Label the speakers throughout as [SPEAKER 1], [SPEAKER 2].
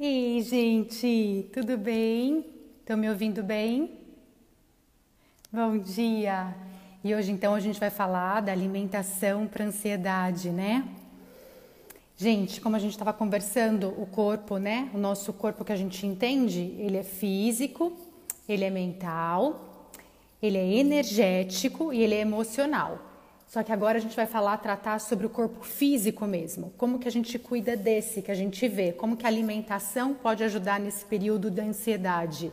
[SPEAKER 1] Ei, gente, tudo bem? Estão me ouvindo bem? Bom dia! E hoje então a gente vai falar da alimentação para ansiedade, né? Gente, como a gente estava conversando, o corpo, né? O nosso corpo que a gente entende, ele é físico, ele é mental, ele é energético e ele é emocional. Só que agora a gente vai falar, tratar sobre o corpo físico mesmo. Como que a gente cuida desse, que a gente vê. Como que a alimentação pode ajudar nesse período da ansiedade,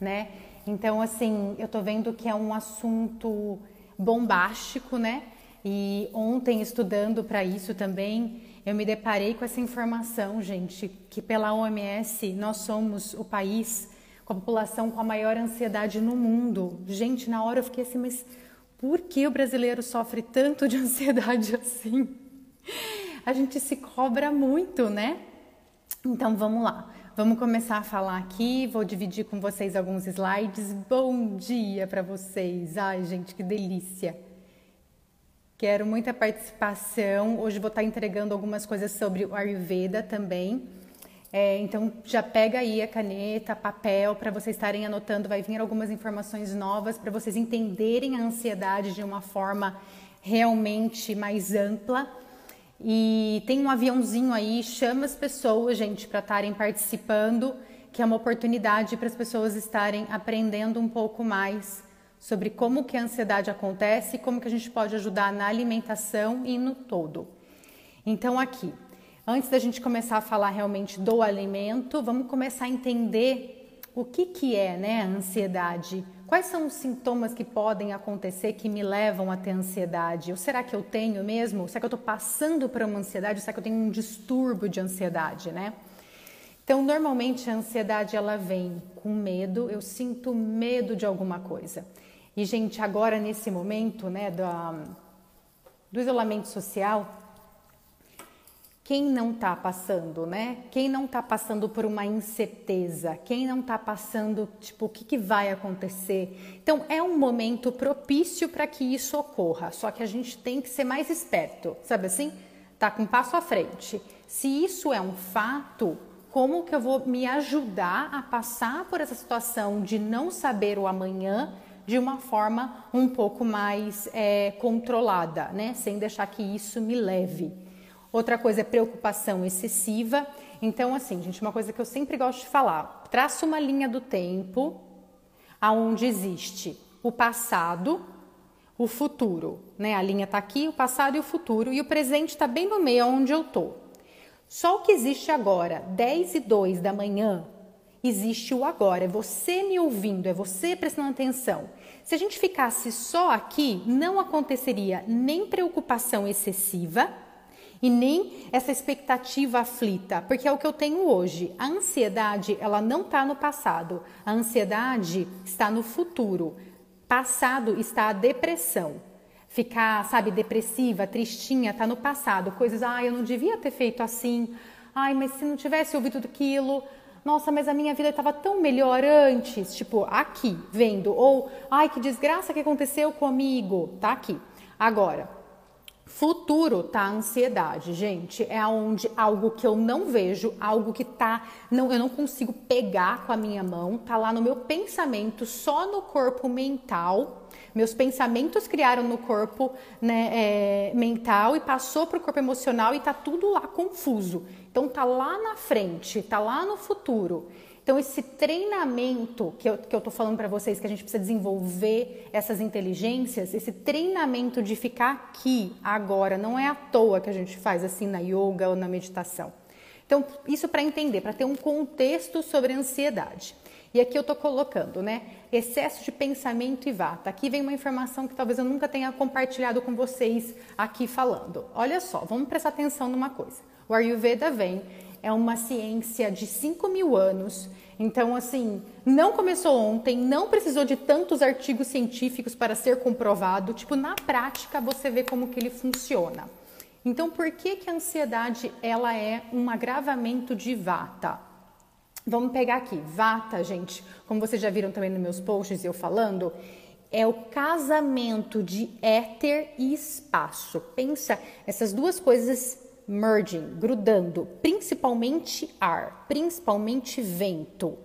[SPEAKER 1] né? Então, assim, eu tô vendo que é um assunto bombástico, né? E ontem, estudando para isso também, eu me deparei com essa informação, gente, que pela OMS nós somos o país com a população com a maior ansiedade no mundo. Gente, na hora eu fiquei assim, mas por que o brasileiro sofre tanto de ansiedade assim? A gente se cobra muito, né? Então vamos lá. Vamos começar a falar aqui. Vou dividir com vocês alguns slides. Bom dia para vocês. Ai, gente, que delícia. Quero muita participação. Hoje vou estar entregando algumas coisas sobre o Ayurveda também. É, então já pega aí a caneta, papel para vocês estarem anotando, vai vir algumas informações novas para vocês entenderem a ansiedade de uma forma realmente mais ampla. E tem um aviãozinho aí, chama as pessoas, gente, para estarem participando, que é uma oportunidade para as pessoas estarem aprendendo um pouco mais sobre como que a ansiedade acontece e como que a gente pode ajudar na alimentação e no todo. Então aqui, Antes da gente começar a falar realmente do alimento, vamos começar a entender o que, que é né, a ansiedade. Quais são os sintomas que podem acontecer que me levam a ter ansiedade? Ou será que eu tenho mesmo? Será que eu estou passando por uma ansiedade? Ou será que eu tenho um distúrbio de ansiedade, né? Então, normalmente a ansiedade ela vem com medo, eu sinto medo de alguma coisa. E, gente, agora nesse momento né, do, do isolamento social, quem não está passando, né? Quem não está passando por uma incerteza, quem não está passando, tipo, o que, que vai acontecer? Então, é um momento propício para que isso ocorra, só que a gente tem que ser mais esperto, sabe assim? Tá com um passo à frente. Se isso é um fato, como que eu vou me ajudar a passar por essa situação de não saber o amanhã de uma forma um pouco mais é, controlada, né? Sem deixar que isso me leve. Outra coisa é preocupação excessiva. Então, assim, gente, uma coisa que eu sempre gosto de falar: traça uma linha do tempo aonde existe o passado, o futuro, né? A linha está aqui, o passado e o futuro, e o presente está bem no meio onde eu tô. Só o que existe agora, 10 e 2 da manhã, existe o agora. É você me ouvindo, é você prestando atenção. Se a gente ficasse só aqui, não aconteceria nem preocupação excessiva e nem essa expectativa aflita, porque é o que eu tenho hoje. A ansiedade, ela não está no passado, a ansiedade está no futuro. Passado está a depressão. Ficar, sabe, depressiva, tristinha, está no passado. Coisas, ah, eu não devia ter feito assim. Ai, mas se não tivesse ouvido aquilo, nossa, mas a minha vida estava tão melhor antes, tipo, aqui, vendo, ou ai, que desgraça que aconteceu comigo, tá aqui. Agora, Futuro tá a ansiedade, gente, é onde algo que eu não vejo, algo que tá, não, eu não consigo pegar com a minha mão, tá lá no meu pensamento, só no corpo mental. Meus pensamentos criaram no corpo né, é, mental e passou para o corpo emocional e tá tudo lá confuso. Então tá lá na frente, tá lá no futuro. Então, esse treinamento que eu, que eu tô falando para vocês, que a gente precisa desenvolver essas inteligências, esse treinamento de ficar aqui, agora, não é à toa que a gente faz assim na yoga ou na meditação. Então, isso para entender, para ter um contexto sobre a ansiedade. E aqui eu estou colocando, né? Excesso de pensamento e vata. Aqui vem uma informação que talvez eu nunca tenha compartilhado com vocês aqui falando. Olha só, vamos prestar atenção numa coisa. O Ayurveda vem é uma ciência de 5 mil anos. Então, assim, não começou ontem, não precisou de tantos artigos científicos para ser comprovado. Tipo, na prática, você vê como que ele funciona. Então, por que, que a ansiedade ela é um agravamento de vata? Vamos pegar aqui, vata, gente, como vocês já viram também nos meus posts eu falando, é o casamento de éter e espaço. Pensa essas duas coisas merging, grudando, principalmente ar, principalmente vento.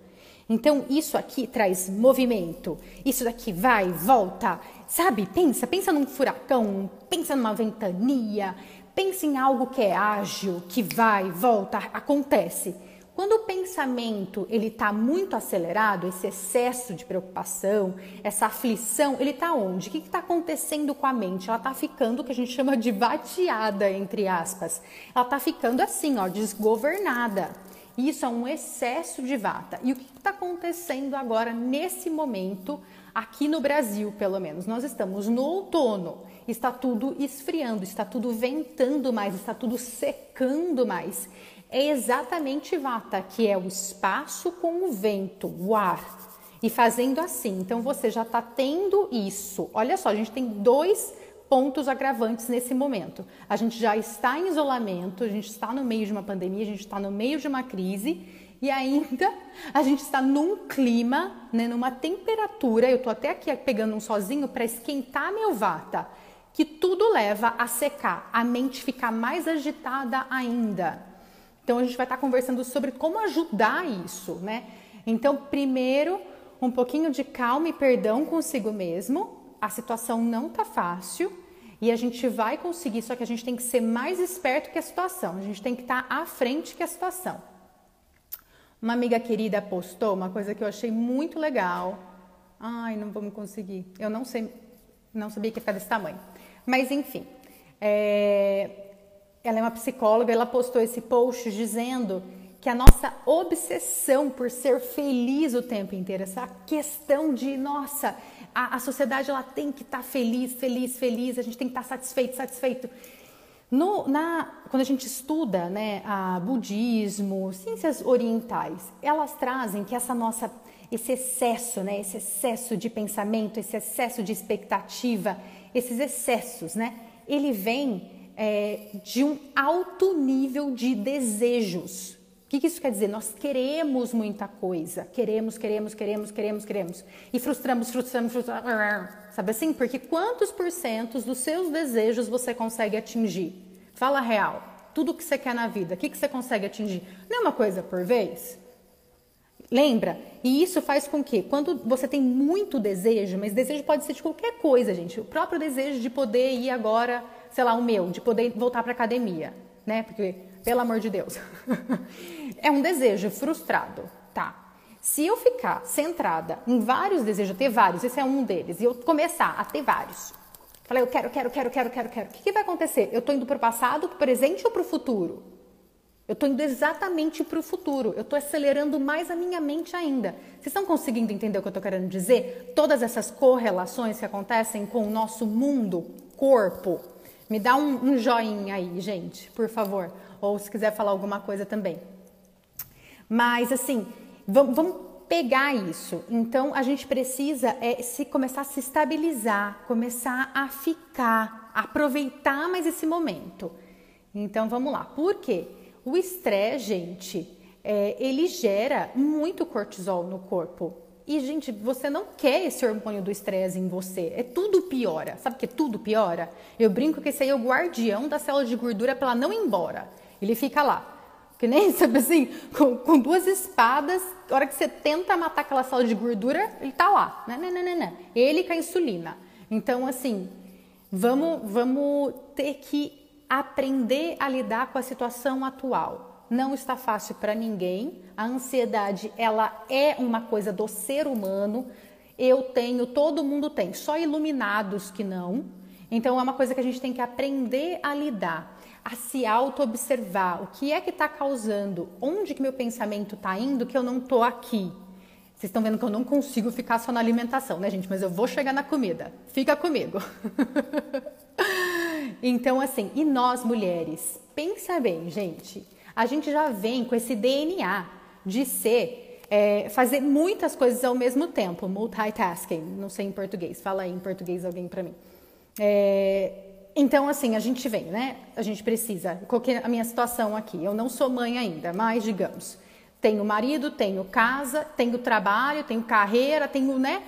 [SPEAKER 1] Então, isso aqui traz movimento. Isso daqui vai, volta. Sabe? Pensa, pensa num furacão, pensa numa ventania, pensa em algo que é ágil, que vai, volta, acontece. Quando o pensamento ele está muito acelerado, esse excesso de preocupação, essa aflição, ele está onde? O que está acontecendo com a mente? Ela está ficando o que a gente chama de vateada, entre aspas. Ela está ficando assim, ó, desgovernada. Isso é um excesso de vata. E o que está acontecendo agora, nesse momento, aqui no Brasil, pelo menos? Nós estamos no outono, está tudo esfriando, está tudo ventando mais, está tudo secando mais. É exatamente vata, que é o espaço com o vento, o ar. E fazendo assim, então você já está tendo isso. Olha só, a gente tem dois pontos agravantes nesse momento. A gente já está em isolamento, a gente está no meio de uma pandemia, a gente está no meio de uma crise e ainda a gente está num clima, né, numa temperatura. Eu estou até aqui pegando um sozinho para esquentar meu vata, que tudo leva a secar, a mente ficar mais agitada ainda. Então a gente vai estar conversando sobre como ajudar isso, né? Então, primeiro, um pouquinho de calma e perdão consigo mesmo. A situação não tá fácil, e a gente vai conseguir, só que a gente tem que ser mais esperto que a situação, a gente tem que estar à frente que a situação. Uma amiga querida postou uma coisa que eu achei muito legal. Ai, não vamos conseguir. Eu não sei, não sabia que ia ficar desse tamanho. Mas enfim, é... ela é uma psicóloga, ela postou esse post dizendo que a nossa obsessão por ser feliz o tempo inteiro, essa questão de, nossa, a, a sociedade ela tem que estar tá feliz, feliz, feliz, a gente tem que estar tá satisfeito, satisfeito. No, na, quando a gente estuda né, a budismo, ciências orientais, elas trazem que essa nossa, esse excesso, né, esse excesso de pensamento, esse excesso de expectativa, esses excessos, né, ele vem é, de um alto nível de desejos que, que isso quer dizer? Nós queremos muita coisa. Queremos, queremos, queremos, queremos, queremos. E frustramos, frustramos, frustramos. Sabe assim? Porque quantos por cento dos seus desejos você consegue atingir? Fala real. Tudo que você quer na vida, o que, que você consegue atingir? Não é uma coisa por vez? Lembra? E isso faz com que, quando você tem muito desejo, mas desejo pode ser de qualquer coisa, gente. O próprio desejo de poder ir agora, sei lá, o meu, de poder voltar para academia, né? Porque pelo amor de Deus. é um desejo frustrado, tá? Se eu ficar centrada em vários desejos, ter vários, esse é um deles, e eu começar a ter vários, falei, eu quero, quero, quero, quero, quero, quero, o que, que vai acontecer? Eu estou indo para o passado, para o presente ou para o futuro? Eu estou indo exatamente para o futuro. Eu estou acelerando mais a minha mente ainda. Vocês estão conseguindo entender o que eu estou querendo dizer? Todas essas correlações que acontecem com o nosso mundo, corpo. Me dá um, um joinha aí, gente, por favor ou se quiser falar alguma coisa também. Mas assim, vamos, pegar isso. Então a gente precisa é, se começar a se estabilizar, começar a ficar, aproveitar mais esse momento. Então vamos lá. Por quê? O estresse, gente, é, ele gera muito cortisol no corpo. E, gente, você não quer esse hormônio do estresse em você. É tudo piora. Sabe que tudo piora? Eu brinco que esse aí é o guardião da célula de gordura para ela não ir embora. Ele fica lá. Que nem, sabe assim, com, com, duas espadas, a hora que você tenta matar aquela sala de gordura, ele tá lá. Não, não, não, não, Ele com a insulina. Então, assim, vamos, vamos ter que aprender a lidar com a situação atual. Não está fácil para ninguém. A ansiedade, ela é uma coisa do ser humano. Eu tenho, todo mundo tem, só iluminados que não. Então é uma coisa que a gente tem que aprender a lidar a se auto-observar. O que é que está causando? Onde que meu pensamento está indo que eu não estou aqui? Vocês estão vendo que eu não consigo ficar só na alimentação, né, gente? Mas eu vou chegar na comida. Fica comigo. então, assim, e nós mulheres? Pensa bem, gente. A gente já vem com esse DNA de ser, é, fazer muitas coisas ao mesmo tempo, multitasking. Não sei em português. Fala aí em português alguém para mim. É, então, assim, a gente vem, né? A gente precisa. É a minha situação aqui? Eu não sou mãe ainda, mas digamos, tenho marido, tenho casa, tenho trabalho, tenho carreira, tenho, né?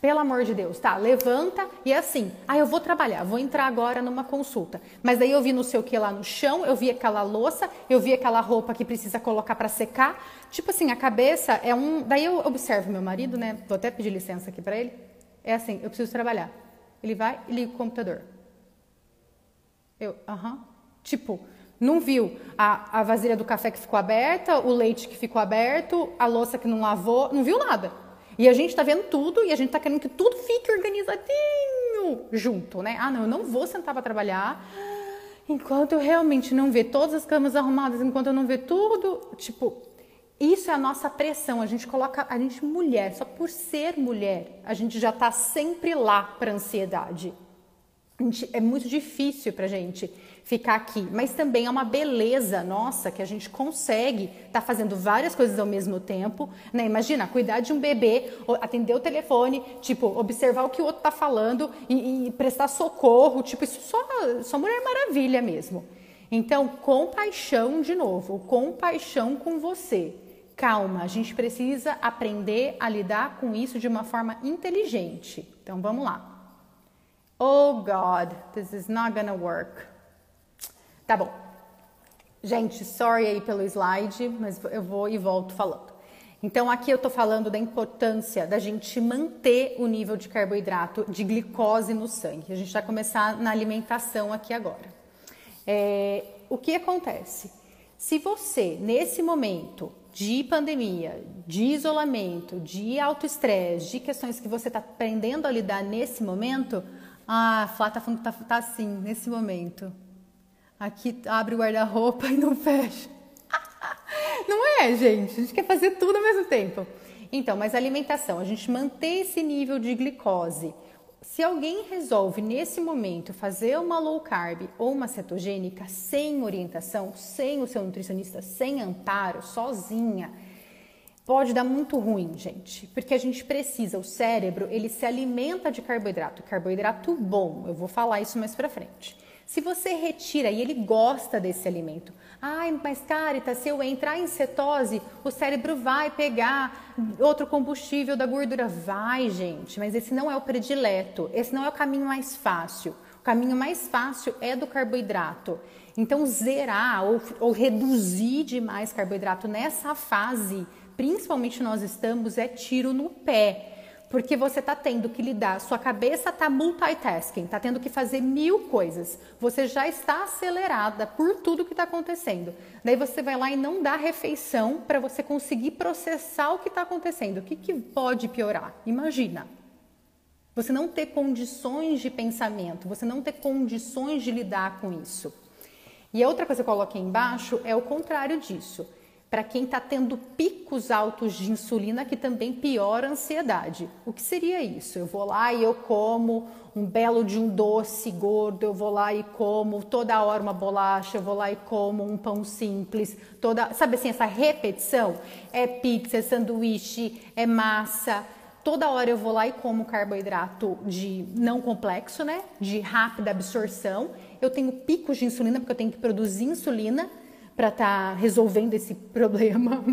[SPEAKER 1] Pelo amor de Deus, tá? Levanta e é assim. Ah, eu vou trabalhar, vou entrar agora numa consulta. Mas daí eu vi não sei o que lá no chão, eu vi aquela louça, eu vi aquela roupa que precisa colocar para secar. Tipo assim, a cabeça é um. Daí eu observo meu marido, né? Vou até pedir licença aqui para ele. É assim, eu preciso trabalhar. Ele vai e liga o computador. Eu, aham. Uh -huh. Tipo, não viu a, a vasilha do café que ficou aberta, o leite que ficou aberto, a louça que não lavou, não viu nada. E a gente está vendo tudo e a gente está querendo que tudo fique organizadinho junto, né? Ah, não, eu não vou sentar para trabalhar enquanto eu realmente não ver todas as camas arrumadas, enquanto eu não ver tudo, tipo, isso é a nossa pressão. A gente coloca a gente mulher, só por ser mulher, a gente já está sempre lá para ansiedade. Gente, é muito difícil para gente ficar aqui, mas também é uma beleza nossa que a gente consegue estar tá fazendo várias coisas ao mesmo tempo, né? Imagina, cuidar de um bebê, atender o telefone, tipo, observar o que o outro está falando e, e, prestar socorro, tipo, isso só, só Mulher Maravilha mesmo. Então, compaixão de novo, compaixão com você. Calma, a gente precisa aprender a lidar com isso de uma forma inteligente. Então, vamos lá. Oh God, this is not gonna work. Tá bom. Gente, sorry aí pelo slide, mas eu vou e volto falando. Então, aqui eu tô falando da importância da gente manter o nível de carboidrato, de glicose no sangue. A gente vai começar na alimentação aqui agora. É, o que acontece? Se você, nesse momento de pandemia, de isolamento, de autoestresse, de questões que você está aprendendo a lidar nesse momento, ah, Flá tá falando que tá, tá assim, nesse momento. Aqui abre o guarda-roupa e não fecha. Não é, gente? A gente quer fazer tudo ao mesmo tempo. Então, mas alimentação, a gente manter esse nível de glicose. Se alguém resolve nesse momento fazer uma low carb ou uma cetogênica sem orientação, sem o seu nutricionista, sem amparo, sozinha, pode dar muito ruim, gente, porque a gente precisa, o cérebro, ele se alimenta de carboidrato, carboidrato bom. Eu vou falar isso mais para frente. Se você retira e ele gosta desse alimento, ai, mas Carita, se eu entrar em cetose, o cérebro vai pegar outro combustível da gordura. Vai, gente, mas esse não é o predileto, esse não é o caminho mais fácil. O caminho mais fácil é do carboidrato. Então, zerar ou, ou reduzir demais carboidrato nessa fase, principalmente nós estamos, é tiro no pé porque você está tendo que lidar, sua cabeça está multitasking, está tendo que fazer mil coisas. Você já está acelerada por tudo que está acontecendo. Daí você vai lá e não dá refeição para você conseguir processar o que está acontecendo. O que, que pode piorar? Imagina. Você não ter condições de pensamento, você não ter condições de lidar com isso. E a outra coisa que eu coloquei embaixo é o contrário disso para quem está tendo picos altos de insulina, que também piora a ansiedade. O que seria isso? Eu vou lá e eu como um belo de um doce gordo, eu vou lá e como toda hora uma bolacha, eu vou lá e como um pão simples, toda, sabe assim, essa repetição? É pizza, é sanduíche, é massa. Toda hora eu vou lá e como carboidrato de não complexo, né? De rápida absorção. Eu tenho picos de insulina porque eu tenho que produzir insulina para estar tá resolvendo esse problema.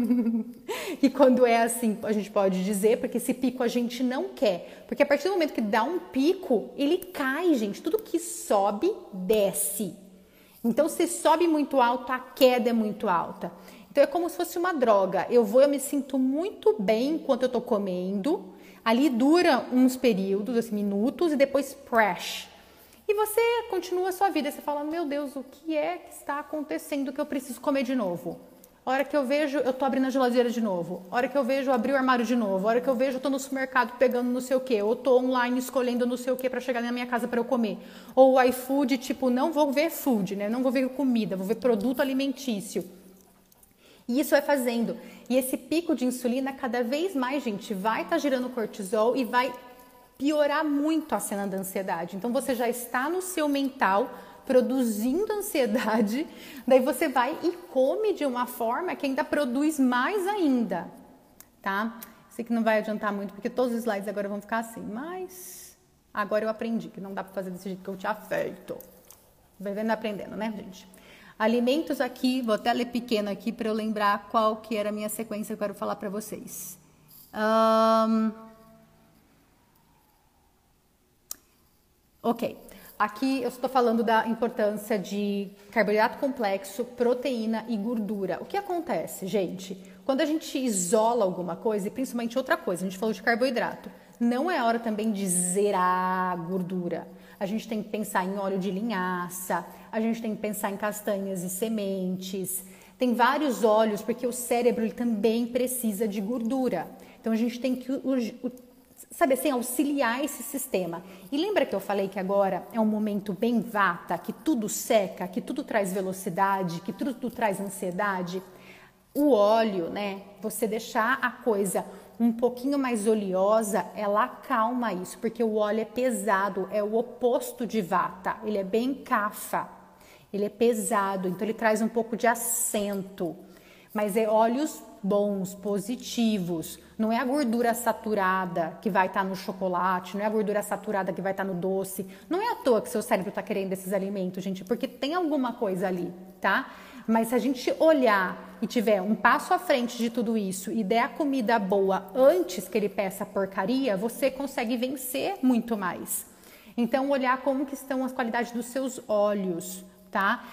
[SPEAKER 1] e quando é assim, a gente pode dizer, porque esse pico a gente não quer. Porque a partir do momento que dá um pico, ele cai, gente. Tudo que sobe, desce. Então, se sobe muito alto, a queda é muito alta. Então, é como se fosse uma droga. Eu vou, eu me sinto muito bem enquanto eu estou comendo. Ali dura uns períodos, assim, minutos, e depois crash e você continua a sua vida, você fala: Meu Deus, o que é que está acontecendo que eu preciso comer de novo? Hora que eu vejo, eu tô abrindo a geladeira de novo. Hora que eu vejo, eu abri o armário de novo. Hora que eu vejo, eu tô no supermercado pegando não sei o quê. Ou tô online escolhendo não sei o quê para chegar na minha casa para eu comer. Ou o iFood, tipo, não vou ver food, né? Não vou ver comida, vou ver produto alimentício. E isso vai fazendo. E esse pico de insulina, cada vez mais, gente, vai estar tá girando cortisol e vai piorar muito a cena da ansiedade. Então você já está no seu mental produzindo ansiedade, daí você vai e come de uma forma que ainda produz mais ainda, tá? Sei que não vai adiantar muito porque todos os slides agora vão ficar assim, mas agora eu aprendi que não dá para fazer desse jeito que eu tinha feito. Vai vendo aprendendo, né, gente? Alimentos aqui, vou até ler pequeno aqui para eu lembrar qual que era a minha sequência que eu quero falar para vocês. Um, Ok. Aqui eu estou falando da importância de carboidrato complexo, proteína e gordura. O que acontece, gente? Quando a gente isola alguma coisa, e principalmente outra coisa, a gente falou de carboidrato, não é hora também de zerar a gordura. A gente tem que pensar em óleo de linhaça, a gente tem que pensar em castanhas e sementes. Tem vários óleos, porque o cérebro ele também precisa de gordura. Então a gente tem que sabe assim, auxiliar esse sistema. E lembra que eu falei que agora é um momento bem vata, que tudo seca, que tudo traz velocidade, que tudo, tudo traz ansiedade? O óleo, né? Você deixar a coisa um pouquinho mais oleosa, ela acalma isso, porque o óleo é pesado, é o oposto de vata, ele é bem cafa, ele é pesado, então ele traz um pouco de acento, mas é óleos bons, positivos. Não é a gordura saturada que vai estar tá no chocolate, não é a gordura saturada que vai estar tá no doce. Não é à toa que seu cérebro está querendo esses alimentos, gente, porque tem alguma coisa ali, tá? Mas se a gente olhar e tiver um passo à frente de tudo isso e der a comida boa antes que ele peça porcaria, você consegue vencer muito mais. Então, olhar como que estão as qualidades dos seus olhos, tá?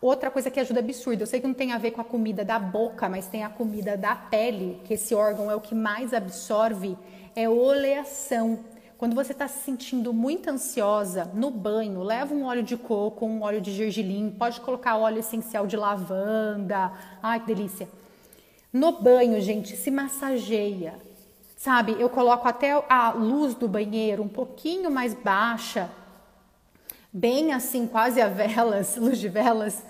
[SPEAKER 1] Outra coisa que ajuda absurda, eu sei que não tem a ver com a comida da boca, mas tem a comida da pele, que esse óleo é o que mais absorve, é oleação. Quando você está se sentindo muito ansiosa, no banho, leva um óleo de coco, um óleo de gergelim, pode colocar óleo essencial de lavanda. Ai, que delícia. No banho, gente, se massageia. Sabe, eu coloco até a luz do banheiro um pouquinho mais baixa, bem assim, quase a velas, luz de velas,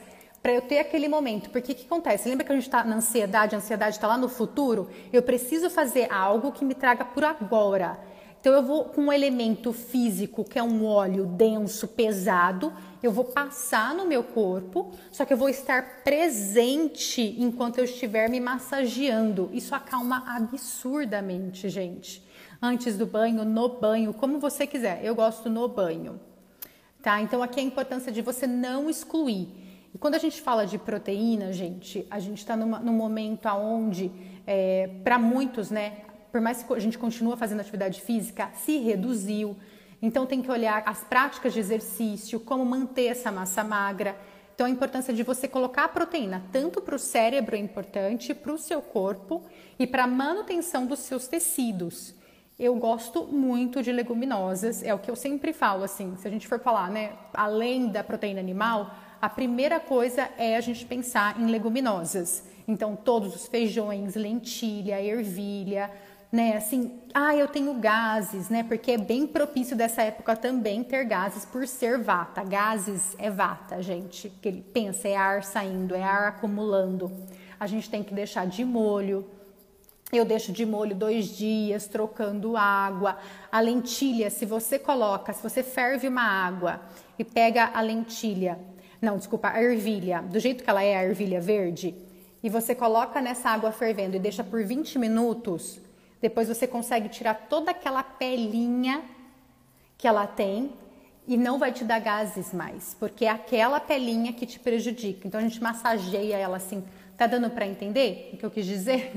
[SPEAKER 1] para eu ter aquele momento. Porque o que acontece? Lembra que a gente está na ansiedade, a ansiedade está lá no futuro? Eu preciso fazer algo que me traga por agora. Então eu vou com um elemento físico, que é um óleo denso, pesado, eu vou passar no meu corpo, só que eu vou estar presente enquanto eu estiver me massageando. Isso acalma absurdamente, gente. Antes do banho, no banho, como você quiser. Eu gosto no banho. Tá? Então aqui é a importância de você não excluir. E quando a gente fala de proteína, gente, a gente está num momento onde, é, para muitos, né, por mais que a gente continue fazendo atividade física, se reduziu. Então tem que olhar as práticas de exercício, como manter essa massa magra. Então a importância de você colocar a proteína tanto para o cérebro é importante, para o seu corpo e para a manutenção dos seus tecidos. Eu gosto muito de leguminosas, é o que eu sempre falo assim, se a gente for falar, né, além da proteína animal, a primeira coisa é a gente pensar em leguminosas. Então, todos os feijões, lentilha, ervilha, né? Assim, ah, eu tenho gases, né? Porque é bem propício dessa época também ter gases por ser vata. Gases é vata, gente. Que ele pensa é ar saindo, é ar acumulando. A gente tem que deixar de molho. Eu deixo de molho dois dias, trocando água. A lentilha, se você coloca, se você ferve uma água e pega a lentilha não, desculpa, a ervilha, do jeito que ela é, a ervilha verde, e você coloca nessa água fervendo e deixa por 20 minutos, depois você consegue tirar toda aquela pelinha que ela tem e não vai te dar gases mais, porque é aquela pelinha que te prejudica. Então a gente massageia ela assim. Tá dando para entender o que eu quis dizer?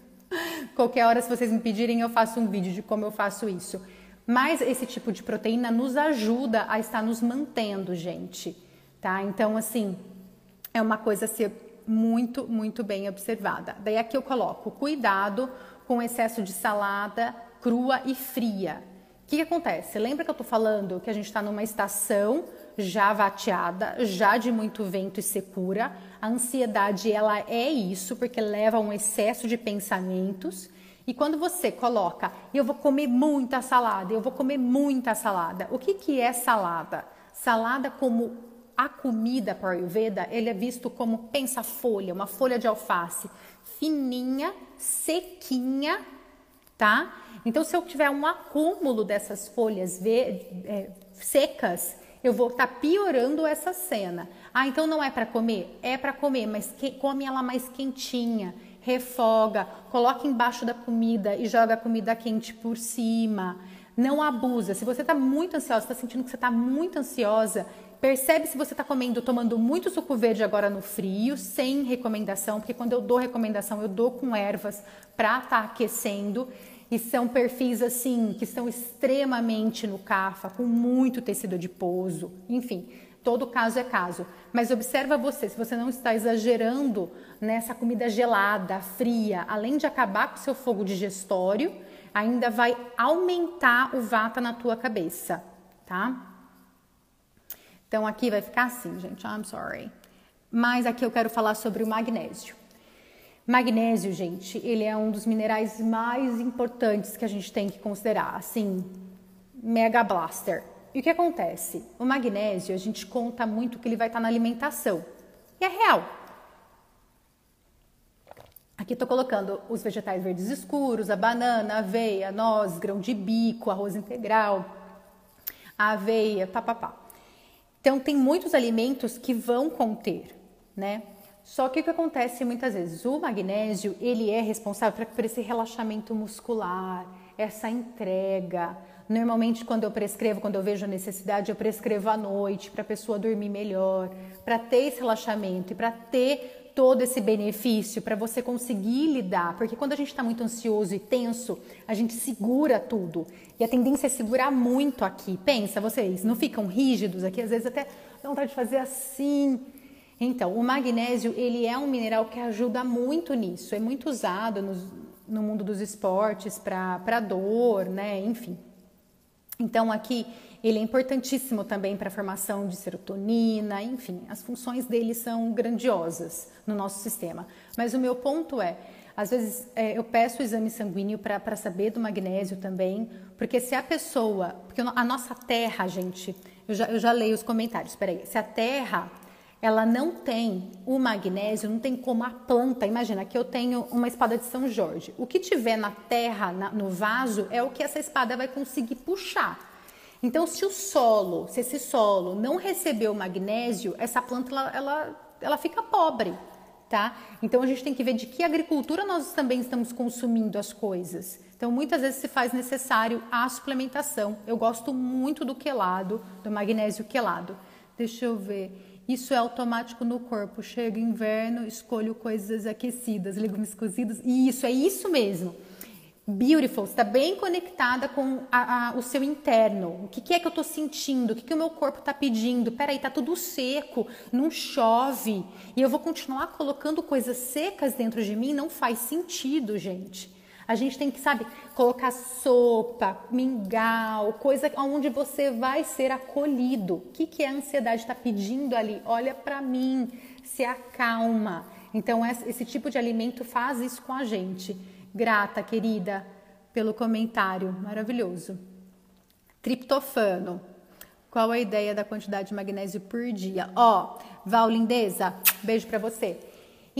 [SPEAKER 1] Qualquer hora, se vocês me pedirem, eu faço um vídeo de como eu faço isso. Mas esse tipo de proteína nos ajuda a estar nos mantendo, gente tá? Então, assim, é uma coisa a ser muito, muito bem observada. Daí aqui eu coloco cuidado com excesso de salada crua e fria. O que, que acontece? Lembra que eu tô falando que a gente está numa estação já vateada, já de muito vento e secura. A ansiedade, ela é isso, porque leva a um excesso de pensamentos. E quando você coloca, eu vou comer muita salada, eu vou comer muita salada. O que, que é salada? Salada como a comida para Ayurveda, ele é visto como pensa folha, uma folha de alface, fininha, sequinha, tá? Então, se eu tiver um acúmulo dessas folhas é, secas, eu vou estar tá piorando essa cena. Ah, então não é para comer? É para comer, mas que, come ela mais quentinha, refoga, coloca embaixo da comida e joga a comida quente por cima. Não abusa. Se você está muito ansiosa, está sentindo que você está muito ansiosa, Percebe se você está comendo, tomando muito suco verde agora no frio, sem recomendação, porque quando eu dou recomendação, eu dou com ervas para estar tá aquecendo. E são perfis assim que estão extremamente no CAFA, com muito tecido adiposo, enfim, todo caso é caso. Mas observa você, se você não está exagerando nessa comida gelada, fria, além de acabar com o seu fogo digestório, ainda vai aumentar o vata na tua cabeça, tá? Então aqui vai ficar assim, gente. I'm sorry. Mas aqui eu quero falar sobre o magnésio. Magnésio, gente, ele é um dos minerais mais importantes que a gente tem que considerar, assim, mega blaster. E o que acontece? O magnésio, a gente conta muito que ele vai estar na alimentação. E é real. Aqui estou colocando os vegetais verdes escuros, a banana, a aveia, noz, grão de bico, arroz integral, a aveia, papapá. Então, tem muitos alimentos que vão conter, né? Só que o que acontece muitas vezes? O magnésio, ele é responsável por esse relaxamento muscular, essa entrega. Normalmente, quando eu prescrevo, quando eu vejo a necessidade, eu prescrevo à noite para a pessoa dormir melhor, para ter esse relaxamento e para ter todo esse benefício para você conseguir lidar, porque quando a gente está muito ansioso e tenso, a gente segura tudo e a tendência é segurar muito aqui. Pensa, vocês não ficam rígidos aqui, às vezes até dá vontade de fazer assim. Então, o magnésio ele é um mineral que ajuda muito nisso, é muito usado no, no mundo dos esportes para dor, né? Enfim. Então aqui ele é importantíssimo também para a formação de serotonina, enfim, as funções dele são grandiosas no nosso sistema. Mas o meu ponto é, às vezes é, eu peço o exame sanguíneo para saber do magnésio também, porque se a pessoa, porque a nossa terra, gente, eu já, eu já leio os comentários, peraí, se a terra ela não tem o magnésio, não tem como a planta. Imagina que eu tenho uma espada de São Jorge. O que tiver na terra, na, no vaso, é o que essa espada vai conseguir puxar. Então, se o solo, se esse solo não recebeu magnésio, essa planta ela, ela, ela fica pobre, tá? Então a gente tem que ver de que agricultura nós também estamos consumindo as coisas. Então muitas vezes se faz necessário a suplementação. Eu gosto muito do quelado, do magnésio quelado. Deixa eu ver. Isso é automático no corpo. Chega inverno, escolho coisas aquecidas, legumes cozidos. Isso, é isso mesmo. Beautiful, está bem conectada com a, a, o seu interno. O que, que, é que eu estou sentindo? O que, que o meu corpo está pedindo? Peraí, está tudo seco, não chove. E eu vou continuar colocando coisas secas dentro de mim? Não faz sentido, gente. A gente tem que, sabe, colocar sopa, mingau, coisa onde você vai ser acolhido. O que, que a ansiedade está pedindo ali? Olha para mim, se acalma. Então, esse tipo de alimento faz isso com a gente. Grata, querida, pelo comentário maravilhoso. Triptofano. Qual a ideia da quantidade de magnésio por dia? Ó, Val Lindeza, beijo para você.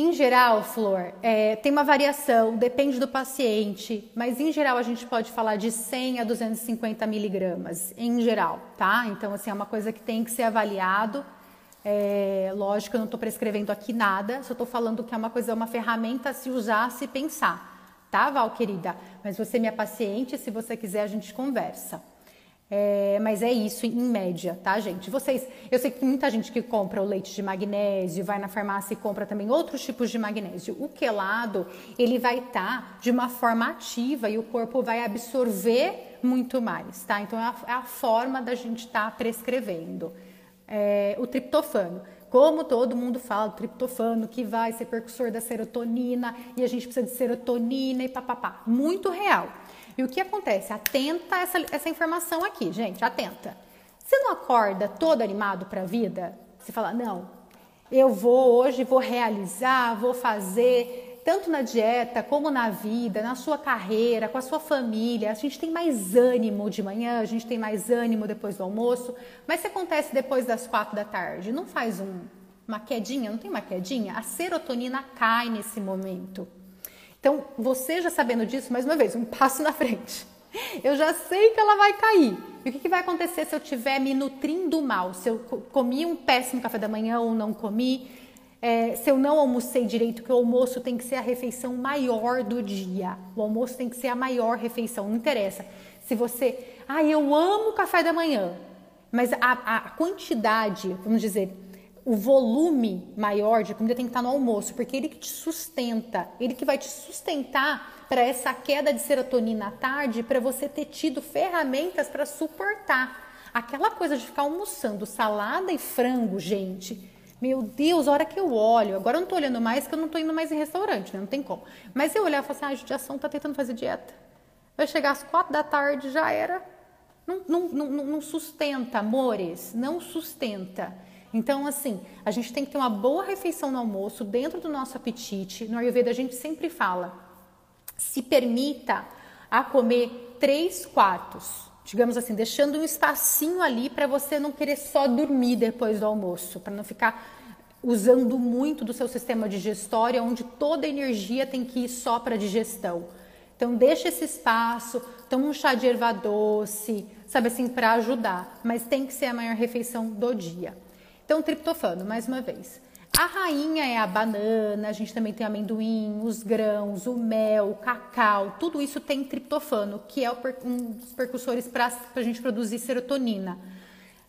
[SPEAKER 1] Em geral, Flor, é, tem uma variação, depende do paciente, mas em geral a gente pode falar de 100 a 250 miligramas, em geral, tá? Então, assim, é uma coisa que tem que ser avaliado. É, lógico, eu não estou prescrevendo aqui nada, só estou falando que é uma coisa, uma ferramenta a se usar, a se pensar tá, Val, querida? Mas você é minha paciente, se você quiser a gente conversa. É, mas é isso em média, tá, gente? Vocês, eu sei que muita gente que compra o leite de magnésio, vai na farmácia e compra também outros tipos de magnésio. O quelado, ele vai estar tá de uma forma ativa e o corpo vai absorver muito mais, tá? Então é a, é a forma da gente estar tá prescrevendo. É, o triptofano como todo mundo fala, triptofano que vai ser percussor da serotonina e a gente precisa de serotonina e papapá. Muito real. E o que acontece? Atenta essa, essa informação aqui, gente, atenta. Você não acorda todo animado para a vida? Você fala, não, eu vou hoje, vou realizar, vou fazer, tanto na dieta como na vida, na sua carreira, com a sua família. A gente tem mais ânimo de manhã, a gente tem mais ânimo depois do almoço. Mas se acontece depois das quatro da tarde, não faz um, uma quedinha? Não tem uma quedinha? A serotonina cai nesse momento. Então, você já sabendo disso, mais uma vez, um passo na frente. Eu já sei que ela vai cair. E o que, que vai acontecer se eu estiver me nutrindo mal? Se eu comi um péssimo café da manhã ou não comi? É, se eu não almocei direito, que o almoço tem que ser a refeição maior do dia. O almoço tem que ser a maior refeição, não interessa. Se você, ah, eu amo café da manhã. Mas a, a quantidade, vamos dizer, o volume maior de comida tem que estar no almoço, porque ele que te sustenta, ele que vai te sustentar para essa queda de serotonina à tarde, para você ter tido ferramentas para suportar. Aquela coisa de ficar almoçando salada e frango, gente. Meu Deus, a hora que eu olho, agora eu não tô olhando mais, que eu não tô indo mais em restaurante, né? Não tem como. Mas eu olhar e falar assim, ah, a judiação tá tentando fazer dieta. Vai chegar às quatro da tarde, já era. Não, não, não, não sustenta, amores, não sustenta. Então, assim, a gente tem que ter uma boa refeição no almoço, dentro do nosso apetite. No Ayurveda a gente sempre fala, se permita a comer três quartos digamos assim, deixando um espacinho ali para você não querer só dormir depois do almoço, para não ficar usando muito do seu sistema digestório, onde toda a energia tem que ir só para digestão. Então deixa esse espaço, toma um chá de erva doce, sabe assim, para ajudar, mas tem que ser a maior refeição do dia. Então triptofano, mais uma vez. A rainha é a banana, a gente também tem amendoim, os grãos, o mel, o cacau, tudo isso tem triptofano, que é um dos percussores para a gente produzir serotonina.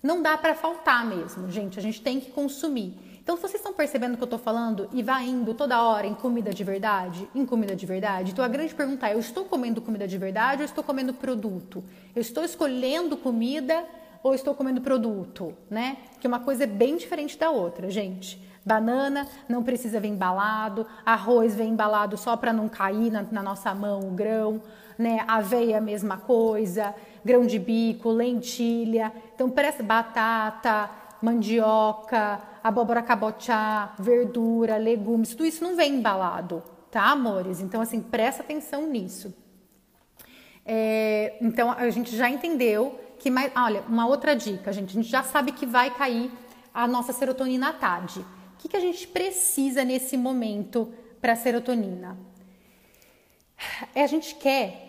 [SPEAKER 1] Não dá para faltar mesmo, gente, a gente tem que consumir. Então, se vocês estão percebendo o que eu estou falando e vai indo toda hora em comida de verdade, em comida de verdade, então a grande pergunta é: eu estou comendo comida de verdade ou estou comendo produto? Eu estou escolhendo comida ou estou comendo produto, né? Que uma coisa é bem diferente da outra, gente. Banana não precisa vir embalado, arroz vem embalado só para não cair na, na, nossa mão o grão, né? Aveia a mesma coisa, grão de bico, lentilha, então presta batata, mandioca, abóbora cabochá, verdura, legumes, tudo isso não vem embalado, tá, amores? Então assim presta atenção nisso. É, então a gente já entendeu que mais, olha, uma outra dica, gente, a gente já sabe que vai cair a nossa serotonina à tarde que, que a gente precisa nesse momento para serotonina? É, a gente quer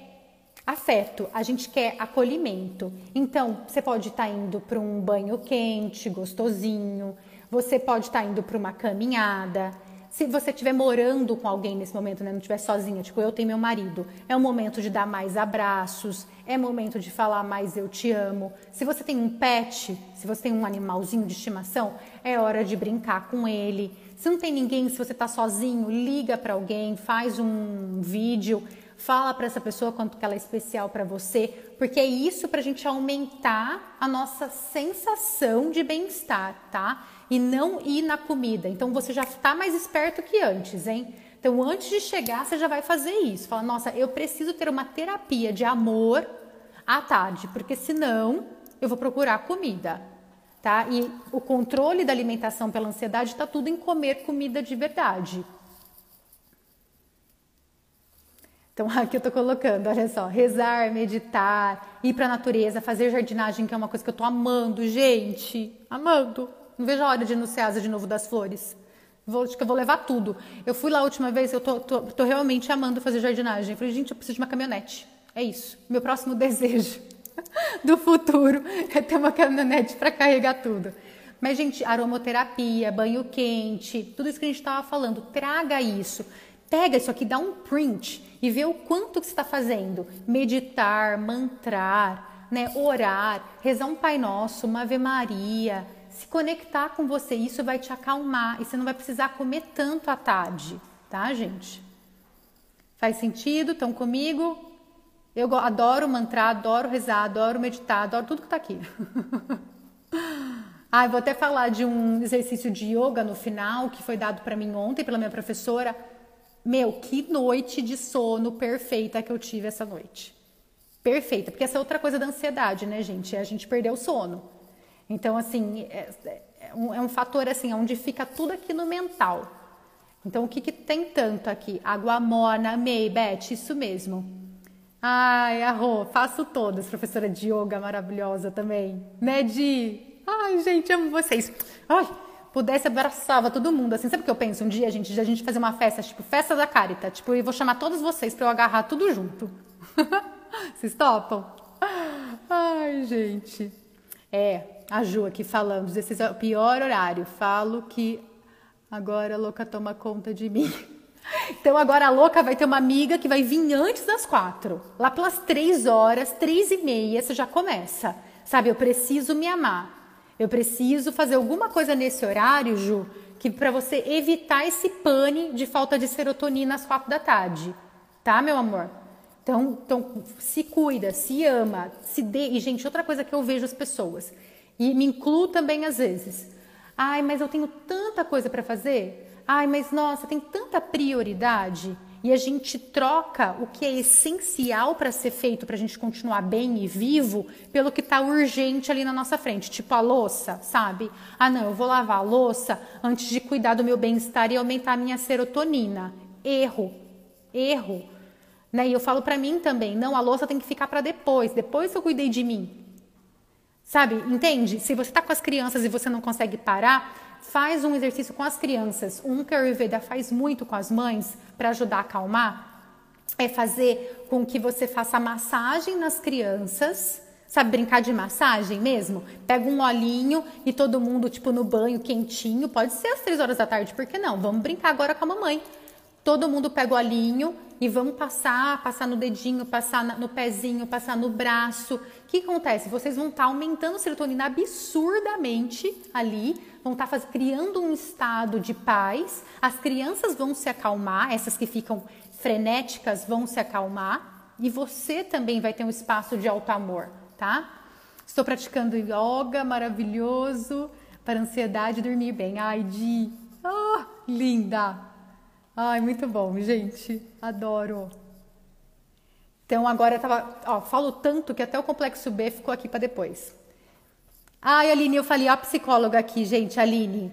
[SPEAKER 1] afeto, a gente quer acolhimento. Então, você pode estar tá indo para um banho quente, gostosinho, você pode estar tá indo para uma caminhada, se você estiver morando com alguém nesse momento, né, não estiver sozinha, tipo eu tenho meu marido, é o momento de dar mais abraços, é momento de falar mais eu te amo. Se você tem um pet, se você tem um animalzinho de estimação, é hora de brincar com ele. Se não tem ninguém, se você está sozinho, liga para alguém, faz um vídeo, fala para essa pessoa quanto que ela é especial para você, porque é isso para a gente aumentar a nossa sensação de bem-estar, tá? E não ir na comida. Então você já está mais esperto que antes, hein? Então antes de chegar, você já vai fazer isso. Fala, nossa, eu preciso ter uma terapia de amor à tarde, porque senão eu vou procurar comida. Tá? E o controle da alimentação pela ansiedade está tudo em comer comida de verdade. Então aqui eu estou colocando, olha só, rezar, meditar, ir para a natureza, fazer jardinagem, que é uma coisa que eu estou amando, gente, amando. Não vejo a hora de ir no Ceasa de novo das flores. Vou, acho que eu vou levar tudo. Eu fui lá a última vez, eu tô, tô, tô realmente amando fazer jardinagem. Falei, gente, eu preciso de uma caminhonete. É isso. Meu próximo desejo do futuro é ter uma caminhonete para carregar tudo. Mas, gente, aromoterapia, banho quente, tudo isso que a gente estava falando, traga isso. Pega isso aqui, dá um print e vê o quanto que você está fazendo. Meditar, mantrar, né, orar, rezar um Pai Nosso, uma Ave Maria, se conectar com você. Isso vai te acalmar e você não vai precisar comer tanto à tarde, tá, gente? Faz sentido? Estão comigo? Eu adoro mantrar, adoro rezar, adoro meditar, adoro tudo que está aqui. ah, vou até falar de um exercício de yoga no final que foi dado para mim ontem pela minha professora. Meu, que noite de sono perfeita que eu tive essa noite. Perfeita, porque essa é outra coisa da ansiedade, né, gente? É a gente perder o sono. Então, assim, é, é, um, é um fator assim, onde fica tudo aqui no mental. Então, o que, que tem tanto aqui? Água morna, amei, Beth, isso mesmo. Ai, arro, faço todas, professora de yoga maravilhosa também. Né, Di? Ai, gente, amo vocês. Ai, pudesse abraçava todo mundo, assim, sabe o que eu penso? Um dia gente, a gente fazer uma festa, tipo, festa da Carita, tipo, e vou chamar todos vocês para eu agarrar tudo junto. Vocês topam? Ai, gente. É, a Ju aqui falando, esse é o pior horário. Falo que agora a louca toma conta de mim. Então agora a louca vai ter uma amiga que vai vir antes das quatro. Lá pelas três horas, três e meia, você já começa. Sabe, eu preciso me amar. Eu preciso fazer alguma coisa nesse horário, Ju, que para você evitar esse pane de falta de serotonina às quatro da tarde. Tá, meu amor? Então, então se cuida, se ama, se dê. E, gente, outra coisa que eu vejo as pessoas, e me incluo também às vezes. Ai, mas eu tenho tanta coisa para fazer. Ai, mas nossa, tem tanta prioridade e a gente troca o que é essencial para ser feito para a gente continuar bem e vivo pelo que está urgente ali na nossa frente, tipo a louça, sabe? Ah, não, eu vou lavar a louça antes de cuidar do meu bem-estar e aumentar a minha serotonina. Erro, erro. Né? E eu falo para mim também, não, a louça tem que ficar para depois, depois eu cuidei de mim. Sabe, entende? Se você está com as crianças e você não consegue parar, faz um exercício com as crianças. Um que a Ayurveda faz muito com as mães para ajudar a acalmar é fazer com que você faça massagem nas crianças. Sabe brincar de massagem mesmo? Pega um olhinho e todo mundo, tipo, no banho quentinho. Pode ser às três horas da tarde, por que não? Vamos brincar agora com a mamãe. Todo mundo pega o olhinho e vamos passar, passar no dedinho, passar no pezinho, passar no braço. O que acontece? Vocês vão estar tá aumentando serotonina absurdamente ali, vão estar tá criando um estado de paz. As crianças vão se acalmar, essas que ficam frenéticas vão se acalmar e você também vai ter um espaço de alto amor, tá? Estou praticando yoga, maravilhoso, para ansiedade dormir bem. Ai, Di, oh, linda! Ai, muito bom, gente. Adoro. Então agora eu tava, ó, falo tanto que até o complexo B ficou aqui para depois. Ai, Aline, eu falei a psicóloga aqui, gente, Aline,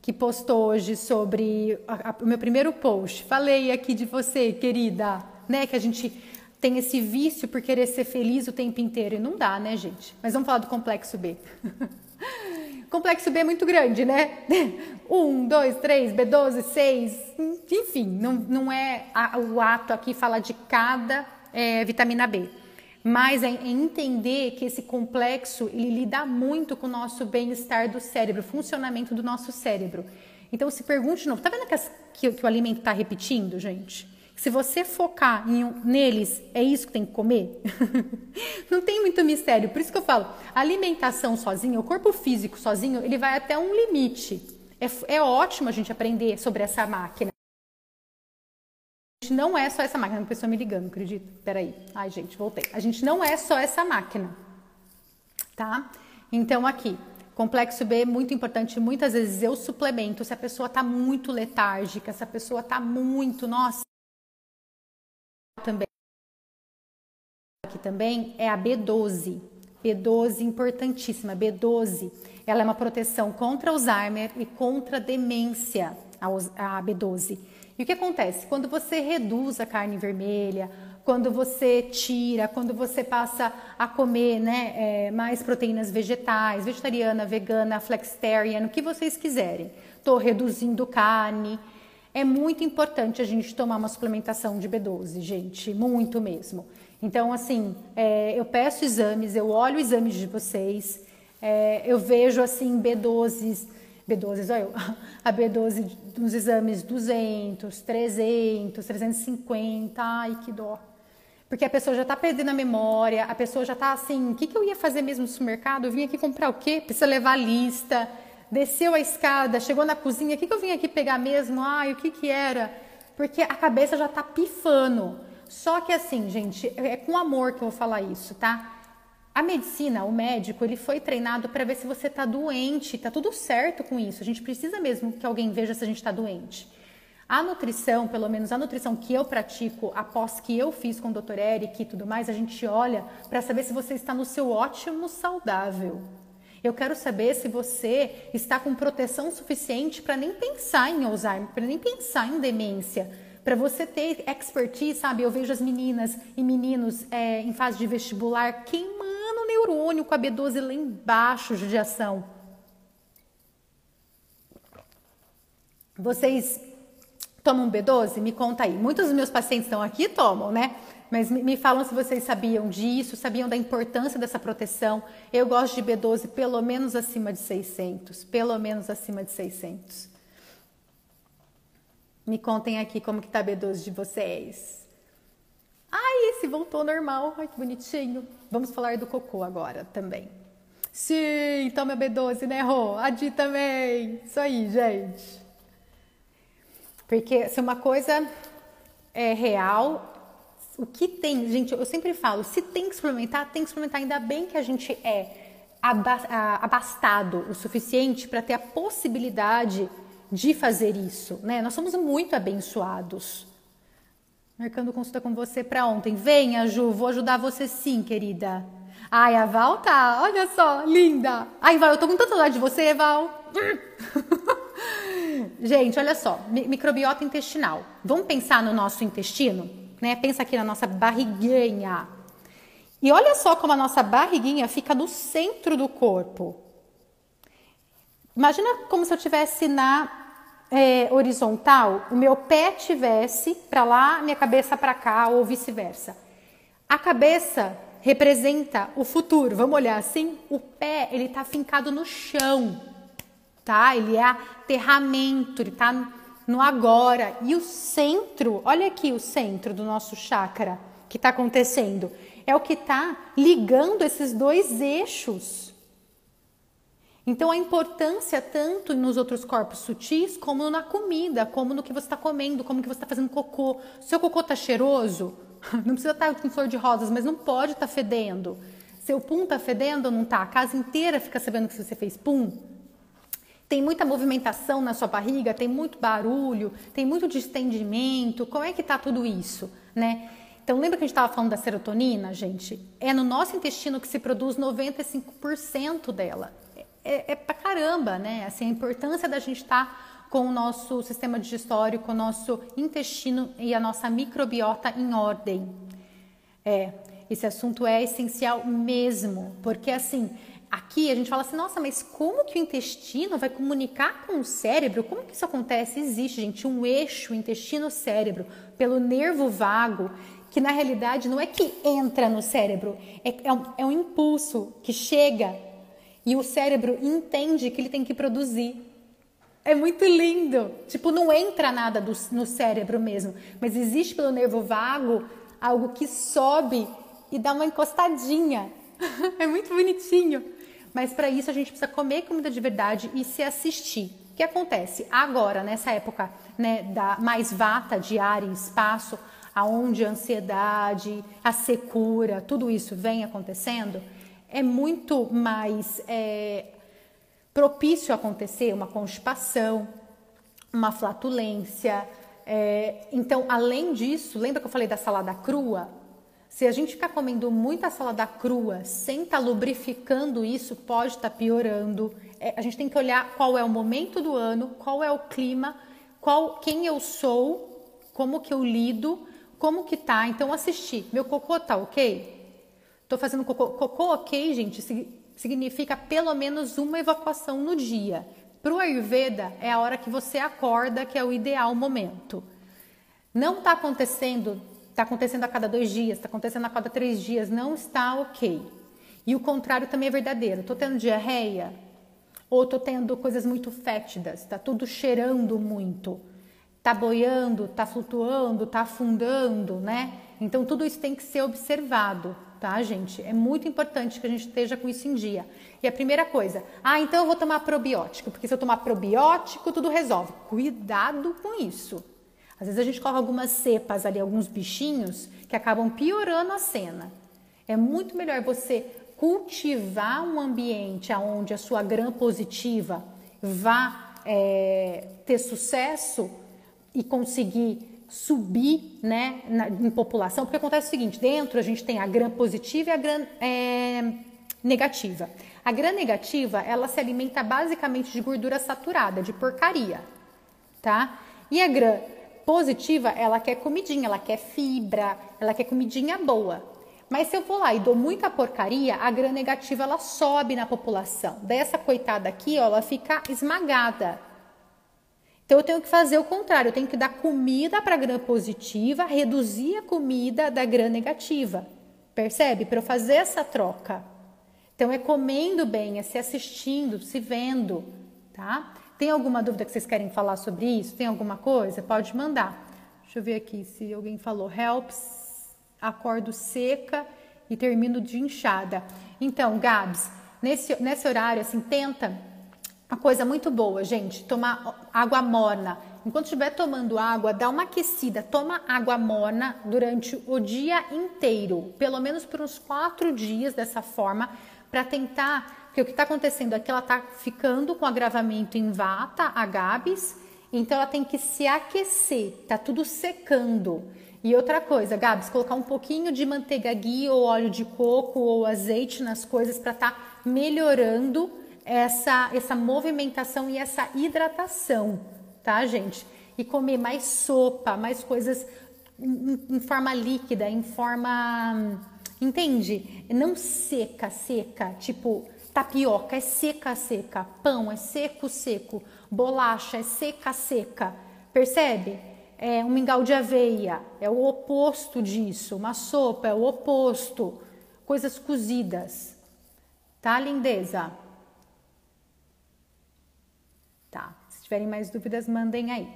[SPEAKER 1] que postou hoje sobre a, a, o meu primeiro post. Falei aqui de você, querida, né, que a gente tem esse vício por querer ser feliz o tempo inteiro e não dá, né, gente? Mas vamos falar do complexo B. Complexo B é muito grande, né? 1, 2, 3, B12, 6, enfim, não, não é a, o ato aqui fala de cada é, vitamina B. Mas é, é entender que esse complexo ele lida muito com o nosso bem-estar do cérebro, funcionamento do nosso cérebro. Então se pergunte de novo, tá vendo que, as, que, que o alimento está repetindo, gente? Se você focar em, neles, é isso que tem que comer? não tem muito mistério. Por isso que eu falo, alimentação sozinha, o corpo físico sozinho, ele vai até um limite. É, é ótimo a gente aprender sobre essa máquina. A gente não é só essa máquina. Uma pessoa me ligando, acredito. Peraí. Ai, gente, voltei. A gente não é só essa máquina. Tá? Então, aqui, Complexo B é muito importante. Muitas vezes eu suplemento se a pessoa está muito letárgica, se a pessoa está muito, nossa, também aqui também é a B12. B12 importantíssima. B12, ela é uma proteção contra Alzheimer e contra demência, a B12. E o que acontece? Quando você reduz a carne vermelha, quando você tira, quando você passa a comer né, é, mais proteínas vegetais, vegetariana, vegana, flexitarian, o que vocês quiserem. Estou reduzindo carne, é muito importante a gente tomar uma suplementação de B12, gente, muito mesmo. Então, assim, é, eu peço exames, eu olho exames de vocês, é, eu vejo, assim, B12, B12, olha eu, a B12 nos exames 200, 300, 350, ai, que dó. Porque a pessoa já está perdendo a memória, a pessoa já está assim, o que, que eu ia fazer mesmo no supermercado? Eu vim aqui comprar o quê? Precisa levar a lista desceu a escada, chegou na cozinha, o que, que eu vim aqui pegar mesmo? Ai, o que que era? Porque a cabeça já tá pifando. Só que assim, gente, é com amor que eu vou falar isso, tá? A medicina, o médico, ele foi treinado para ver se você está doente, tá tudo certo com isso. A gente precisa mesmo que alguém veja se a gente está doente. A nutrição, pelo menos a nutrição que eu pratico após que eu fiz com o Dr. Eric e tudo mais, a gente olha para saber se você está no seu ótimo saudável. Eu quero saber se você está com proteção suficiente para nem pensar em Alzheimer, para nem pensar em demência, para você ter expertise, sabe? Eu vejo as meninas e meninos é, em fase de vestibular queimando neurônio com a B12 lá embaixo, judiação. Vocês tomam B12? Me conta aí. Muitos dos meus pacientes estão aqui tomam, né? Mas me falam se vocês sabiam disso, sabiam da importância dessa proteção. Eu gosto de B12 pelo menos acima de 600, pelo menos acima de 600. Me contem aqui como que tá B12 de vocês. Ai, esse voltou normal. Ai, que bonitinho. Vamos falar do cocô agora também. Sim, toma B12, né, Rô? A Di também. Isso aí, gente. Porque se uma coisa é real, o que tem, gente, eu sempre falo, se tem que experimentar, tem que experimentar. Ainda bem que a gente é abastado o suficiente para ter a possibilidade de fazer isso, né? Nós somos muito abençoados. Marcando consulta com você para ontem. Venha, Ju, vou ajudar você sim, querida. Ai, a Val tá, olha só, linda. Ai, Val, eu tô com tanta saudade de você, Val. Gente, olha só, microbiota intestinal. Vamos pensar no nosso intestino, né? Pensa aqui na nossa barriguinha. E olha só como a nossa barriguinha fica no centro do corpo. Imagina como se eu tivesse na é, horizontal, o meu pé tivesse para lá, minha cabeça para cá ou vice-versa. A cabeça representa o futuro. Vamos olhar assim? O pé, ele está fincado no chão, tá? Ele é aterramento, ele está no agora. E o centro, olha aqui o centro do nosso chakra que está acontecendo é o que está ligando esses dois eixos. Então, a importância tanto nos outros corpos sutis, como na comida, como no que você está comendo, como que você está fazendo cocô. Seu cocô está cheiroso? Não precisa estar tá com flor de rosas, mas não pode estar tá fedendo. Seu pum está fedendo ou não está? A casa inteira fica sabendo que você fez pum? Tem muita movimentação na sua barriga, tem muito barulho, tem muito distendimento. Como é que está tudo isso, né? Então, lembra que a gente estava falando da serotonina, gente? É no nosso intestino que se produz 95% dela. É, é pra caramba, né? Assim, a importância da gente estar tá com o nosso sistema digestório, com o nosso intestino e a nossa microbiota em ordem. É, esse assunto é essencial mesmo, porque assim, aqui a gente fala assim, nossa, mas como que o intestino vai comunicar com o cérebro? Como que isso acontece? Existe, gente, um eixo intestino-cérebro pelo nervo vago que na realidade não é que entra no cérebro, é, é, um, é um impulso que chega e o cérebro entende que ele tem que produzir. É muito lindo. Tipo, não entra nada do, no cérebro mesmo, mas existe pelo nervo vago algo que sobe e dá uma encostadinha. é muito bonitinho. Mas para isso a gente precisa comer comida de verdade e se assistir. O que acontece? Agora, nessa época né, da mais vata de ar e espaço, aonde a ansiedade, a secura, tudo isso vem acontecendo, é muito mais é, propício acontecer uma constipação, uma flatulência. É, então, além disso, lembra que eu falei da salada crua? Se a gente ficar comendo muita salada crua sem estar tá lubrificando isso, pode estar tá piorando. É, a gente tem que olhar qual é o momento do ano, qual é o clima, qual, quem eu sou, como que eu lido como que tá? Então assistir. Meu cocô tá ok? Tô fazendo cocô. Cocô ok, gente, significa pelo menos uma evacuação no dia. Para o Ayurveda é a hora que você acorda, que é o ideal momento. Não está acontecendo, está acontecendo a cada dois dias, está acontecendo a cada três dias, não está ok. E o contrário também é verdadeiro. Estou tendo diarreia ou estou tendo coisas muito fétidas, está tudo cheirando muito tá boiando, tá flutuando, tá afundando, né? Então tudo isso tem que ser observado, tá, gente? É muito importante que a gente esteja com isso em dia. E a primeira coisa, ah, então eu vou tomar probiótico, porque se eu tomar probiótico tudo resolve. Cuidado com isso. Às vezes a gente coloca algumas cepas ali, alguns bichinhos que acabam piorando a cena. É muito melhor você cultivar um ambiente onde a sua gram positiva vá é, ter sucesso e conseguir subir né, na, em população, porque acontece o seguinte: dentro a gente tem a gram positiva e a gram é, negativa. A gram negativa ela se alimenta basicamente de gordura saturada, de porcaria, tá? E a gram positiva ela quer comidinha, ela quer fibra, ela quer comidinha boa. Mas se eu vou lá e dou muita porcaria, a gram negativa ela sobe na população. Dessa coitada aqui, ó, ela fica esmagada. Então eu tenho que fazer o contrário, eu tenho que dar comida para a grã positiva, reduzir a comida da grã negativa. Percebe? Para eu fazer essa troca. Então é comendo bem, é se assistindo, se vendo, tá? Tem alguma dúvida que vocês querem falar sobre isso? Tem alguma coisa? Pode mandar. Deixa eu ver aqui se alguém falou helps, acordo seca e termino de inchada. Então, Gabs, nesse, nesse horário, assim, tenta uma coisa muito boa, gente, tomar água morna. Enquanto estiver tomando água, dá uma aquecida, toma água morna durante o dia inteiro, pelo menos por uns quatro dias dessa forma, para tentar, porque o que está acontecendo aqui, ela está ficando com agravamento em vata, agabes, então ela tem que se aquecer, tá tudo secando. E outra coisa, Gabs, colocar um pouquinho de manteiga ghee ou óleo de coco ou azeite nas coisas para estar tá melhorando essa, essa movimentação e essa hidratação, tá, gente? E comer mais sopa, mais coisas em, em forma líquida, em forma. Entende? Não seca, seca, tipo tapioca é seca, seca, pão é seco, seco, bolacha é seca, seca. Percebe? É um mingau de aveia é o oposto disso, uma sopa é o oposto, coisas cozidas. Tá, lindeza? Tá. Se tiverem mais dúvidas, mandem aí.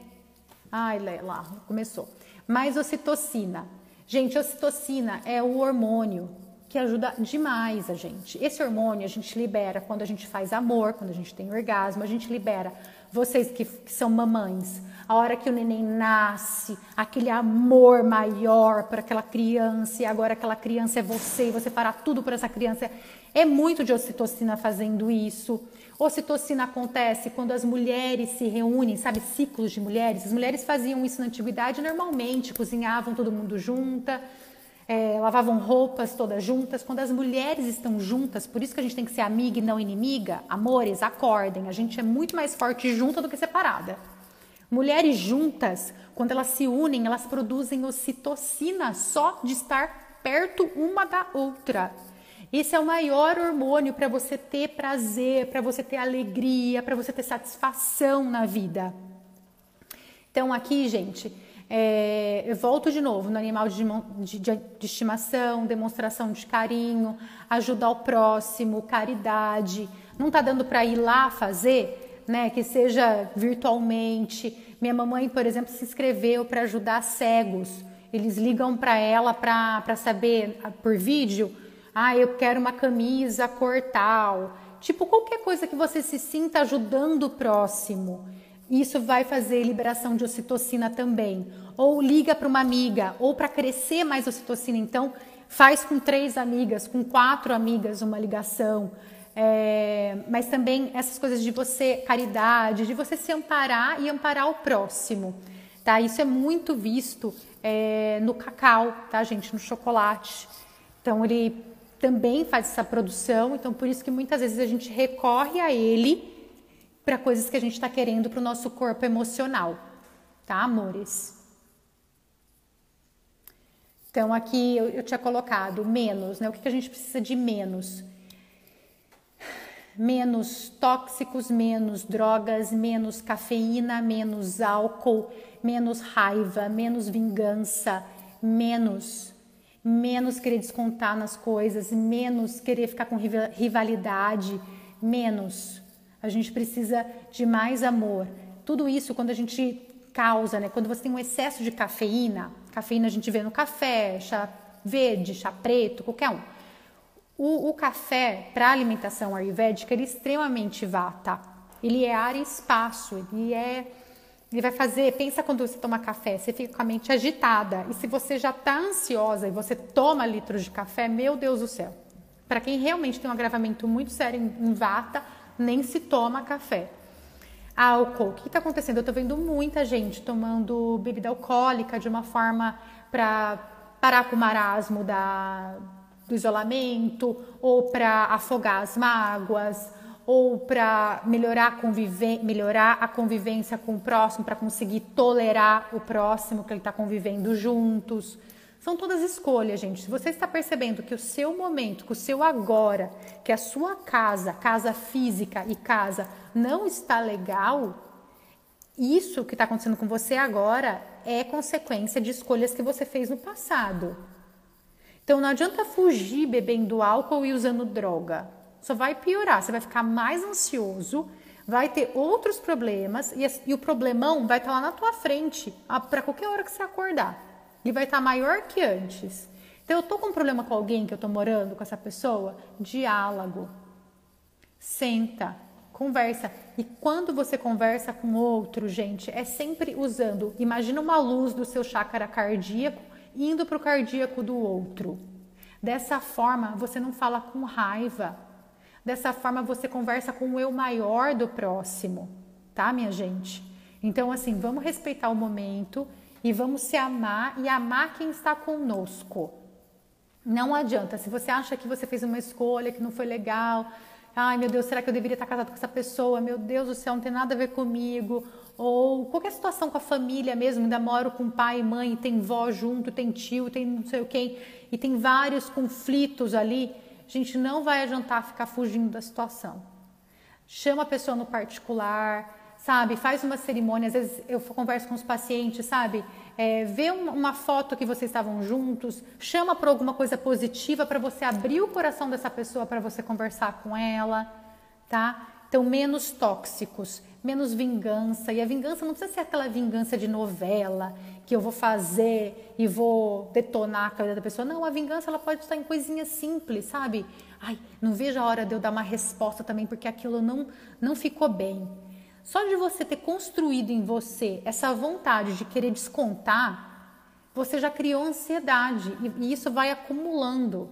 [SPEAKER 1] Ai, lá, começou. Mais ocitocina. Gente, ocitocina é o hormônio que ajuda demais a gente. Esse hormônio a gente libera quando a gente faz amor, quando a gente tem orgasmo, a gente libera. Vocês que, que são mamães, a hora que o neném nasce, aquele amor maior para aquela criança, e agora aquela criança é você, e você fará tudo para essa criança. É muito de ocitocina fazendo isso. Ocitocina acontece quando as mulheres se reúnem, sabe, ciclos de mulheres. As mulheres faziam isso na antiguidade normalmente, cozinhavam todo mundo junta é, lavavam roupas todas juntas. Quando as mulheres estão juntas, por isso que a gente tem que ser amiga e não inimiga, amores, acordem, a gente é muito mais forte junta do que separada. Mulheres juntas, quando elas se unem, elas produzem ocitocina só de estar perto uma da outra. Esse é o maior hormônio para você ter prazer, para você ter alegria, para você ter satisfação na vida. Então, aqui, gente, é, eu volto de novo no animal de, de, de, estimação, demonstração de carinho, ajuda ao próximo, caridade. Não está dando para ir lá fazer, né? Que seja virtualmente. Minha mamãe, por exemplo, se inscreveu para ajudar cegos. Eles ligam para ela para saber por vídeo. Ah, eu quero uma camisa cor tal. Tipo, qualquer coisa que você se sinta ajudando o próximo. Isso vai fazer liberação de ocitocina também. Ou liga para uma amiga, ou para crescer mais ocitocina, então faz com três amigas, com quatro amigas uma ligação. É, mas também essas coisas de você, caridade, de você se amparar e amparar o próximo. Tá? Isso é muito visto é, no cacau, tá, gente? No chocolate. Então ele também faz essa produção, então por isso que muitas vezes a gente recorre a ele para coisas que a gente está querendo para o nosso corpo emocional, tá, amores? Então, aqui eu, eu tinha colocado menos, né? O que, que a gente precisa de menos? Menos tóxicos, menos drogas, menos cafeína, menos álcool, menos raiva, menos vingança, menos menos querer descontar nas coisas, menos querer ficar com rivalidade, menos a gente precisa de mais amor. Tudo isso quando a gente causa, né? Quando você tem um excesso de cafeína, cafeína a gente vê no café, chá verde, chá preto, qualquer um. O, o café para alimentação ayurvédica ele é extremamente vata. Ele é ar e espaço. Ele é ele vai fazer, pensa quando você toma café, você fica com a mente agitada. E se você já está ansiosa e você toma litros de café, meu Deus do céu. Para quem realmente tem um agravamento muito sério em, em vata, nem se toma café. Álcool, o que está acontecendo? Eu estou vendo muita gente tomando bebida alcoólica de uma forma para parar com o marasmo da, do isolamento, ou para afogar as mágoas, ou para melhorar, melhorar a convivência com o próximo, para conseguir tolerar o próximo que ele está convivendo juntos. São todas escolhas, gente. Se você está percebendo que o seu momento, que o seu agora, que a sua casa, casa física e casa não está legal, isso que está acontecendo com você agora é consequência de escolhas que você fez no passado. Então não adianta fugir bebendo álcool e usando droga. Só vai piorar, você vai ficar mais ansioso, vai ter outros problemas e, e o problemão vai estar lá na tua frente para qualquer hora que você acordar e vai estar maior que antes. Então, eu estou com um problema com alguém que eu estou morando com essa pessoa? Diálogo. Senta, conversa. E quando você conversa com outro, gente, é sempre usando. Imagina uma luz do seu chácara cardíaco indo para o cardíaco do outro. Dessa forma, você não fala com raiva. Dessa forma, você conversa com o eu maior do próximo, tá, minha gente? Então, assim, vamos respeitar o momento e vamos se amar e amar quem está conosco. Não adianta, se você acha que você fez uma escolha que não foi legal, ai meu Deus, será que eu deveria estar casado com essa pessoa? Meu Deus do céu, não tem nada a ver comigo. Ou qualquer situação com a família mesmo, ainda moro com pai e mãe, tem vó junto, tem tio, tem não sei o quem, e tem vários conflitos ali. A gente não vai adiantar ficar fugindo da situação. Chama a pessoa no particular, sabe? Faz uma cerimônia. Às vezes eu converso com os pacientes, sabe? É, vê uma foto que vocês estavam juntos, chama para alguma coisa positiva para você abrir o coração dessa pessoa para você conversar com ela, tá? Então, menos tóxicos, menos vingança. E a vingança não precisa ser aquela vingança de novela que eu vou fazer e vou detonar a cabeça da pessoa. Não, a vingança ela pode estar em coisinhas simples, sabe? Ai, não vejo a hora de eu dar uma resposta também porque aquilo não, não ficou bem. Só de você ter construído em você essa vontade de querer descontar, você já criou ansiedade e, isso vai acumulando.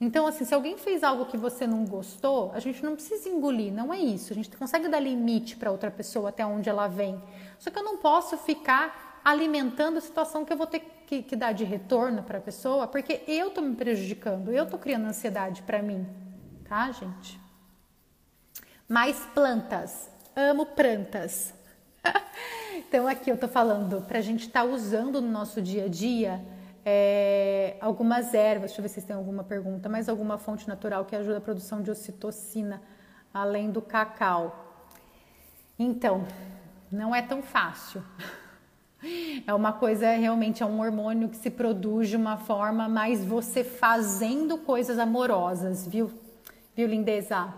[SPEAKER 1] Então, assim, se alguém fez algo que você não gostou, a gente não precisa engolir, não é isso. A gente consegue dar limite para outra pessoa até onde ela vem. Só que eu não posso ficar alimentando a situação que eu vou ter que, que dar de retorno para a pessoa, porque eu estou me prejudicando, eu estou criando ansiedade para mim, tá, gente? Mais plantas amo plantas. então aqui eu tô falando para a gente estar tá usando no nosso dia a dia é, algumas ervas. Deixa eu ver se vocês têm alguma pergunta. Mais alguma fonte natural que ajuda a produção de ocitocina além do cacau? Então, não é tão fácil. É uma coisa, realmente é um hormônio que se produz de uma forma mais você fazendo coisas amorosas, viu? Viu, lindeza?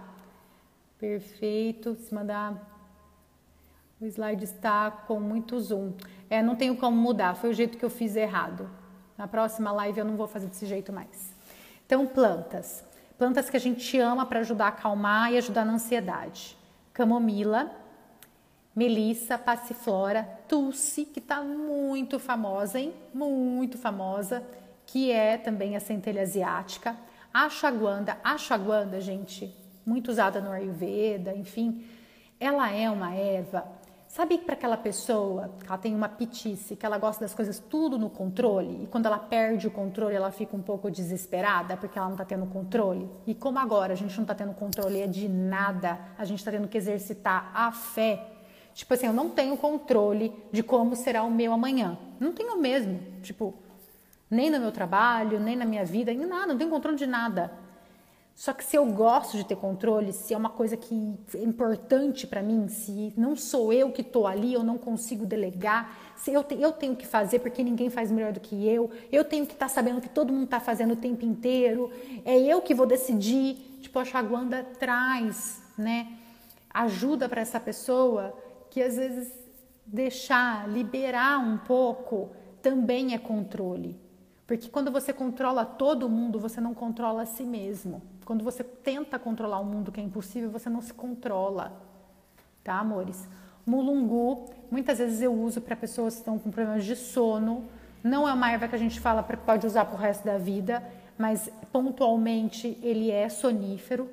[SPEAKER 1] Perfeito. Se mandar. O slide está com muito zoom. É, não tenho como mudar, foi o jeito que eu fiz errado. Na próxima live eu não vou fazer desse jeito mais. Então, plantas. Plantas que a gente ama para ajudar a acalmar e ajudar na ansiedade. Camomila, melissa, passiflora, tulsi, que está muito famosa, hein? Muito famosa, que é também a centelha asiática. Ashwagandha, ashwagandha, gente, muito usada no Ayurveda, enfim, ela é uma erva. Sabe para aquela pessoa que ela tem uma pitice, que ela gosta das coisas tudo no controle e quando ela perde o controle ela fica um pouco desesperada porque ela não está tendo controle? E como agora a gente não está tendo controle de nada, a gente está tendo que exercitar a fé. Tipo assim, eu não tenho controle de como será o meu amanhã. Não tenho mesmo. Tipo, nem no meu trabalho, nem na minha vida, em nada, não tenho controle de nada. Só que se eu gosto de ter controle, se é uma coisa que é importante para mim, se não sou eu que estou ali, eu não consigo delegar, se eu, te, eu tenho que fazer porque ninguém faz melhor do que eu, eu tenho que estar tá sabendo que todo mundo está fazendo o tempo inteiro, é eu que vou decidir. Tipo, a Chaguanda traz, né? Ajuda para essa pessoa que às vezes deixar, liberar um pouco também é controle. Porque quando você controla todo mundo, você não controla a si mesmo. Quando você tenta controlar o mundo que é impossível, você não se controla. Tá, amores? Mulungu, muitas vezes eu uso para pessoas que estão com problemas de sono. Não é uma erva que a gente fala que pode usar para o resto da vida, mas pontualmente ele é sonífero.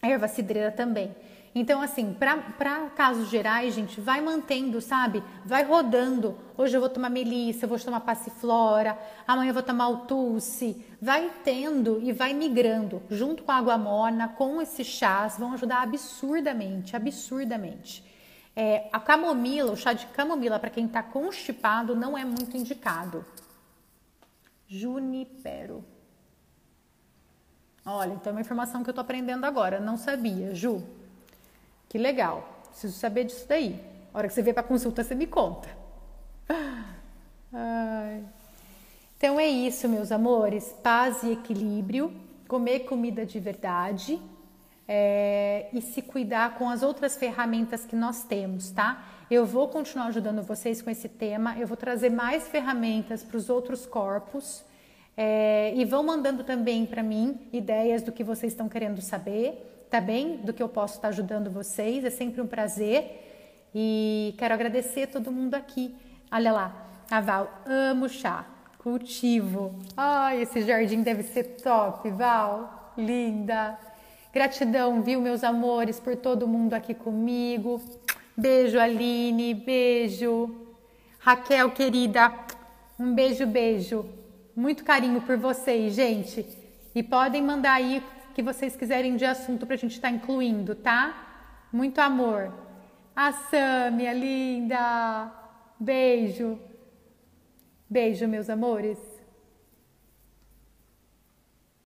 [SPEAKER 1] A erva cidreira também. Então, assim, para casos gerais, gente, vai mantendo, sabe? Vai rodando. Hoje eu vou tomar melissa, eu vou tomar passiflora, amanhã eu vou tomar o. Vai tendo e vai migrando. Junto com a água morna, com esses chás, vão ajudar absurdamente, absurdamente. É, a camomila, o chá de camomila, para quem está constipado, não é muito indicado. Junipero. Olha, então é uma informação que eu estou aprendendo agora. Não sabia, Ju. Que legal. Preciso saber disso daí. A hora que você vier para consulta, você me conta. Ai. Então é isso, meus amores. Paz e equilíbrio. Comer comida de verdade. É, e se cuidar com as outras ferramentas que nós temos, tá? Eu vou continuar ajudando vocês com esse tema. Eu vou trazer mais ferramentas para os outros corpos. É, e vão mandando também para mim ideias do que vocês estão querendo saber tá bem? Do que eu posso estar ajudando vocês, é sempre um prazer. E quero agradecer todo mundo aqui. Olha lá, a Val, amo chá, cultivo. Ai, esse jardim deve ser top, Val, linda. Gratidão, viu, meus amores, por todo mundo aqui comigo. Beijo, Aline, beijo. Raquel, querida, um beijo, beijo. Muito carinho por vocês, gente. E podem mandar aí que vocês quiserem de assunto para a gente estar tá incluindo, tá? Muito amor. A Sâmia, linda. Beijo. Beijo, meus amores.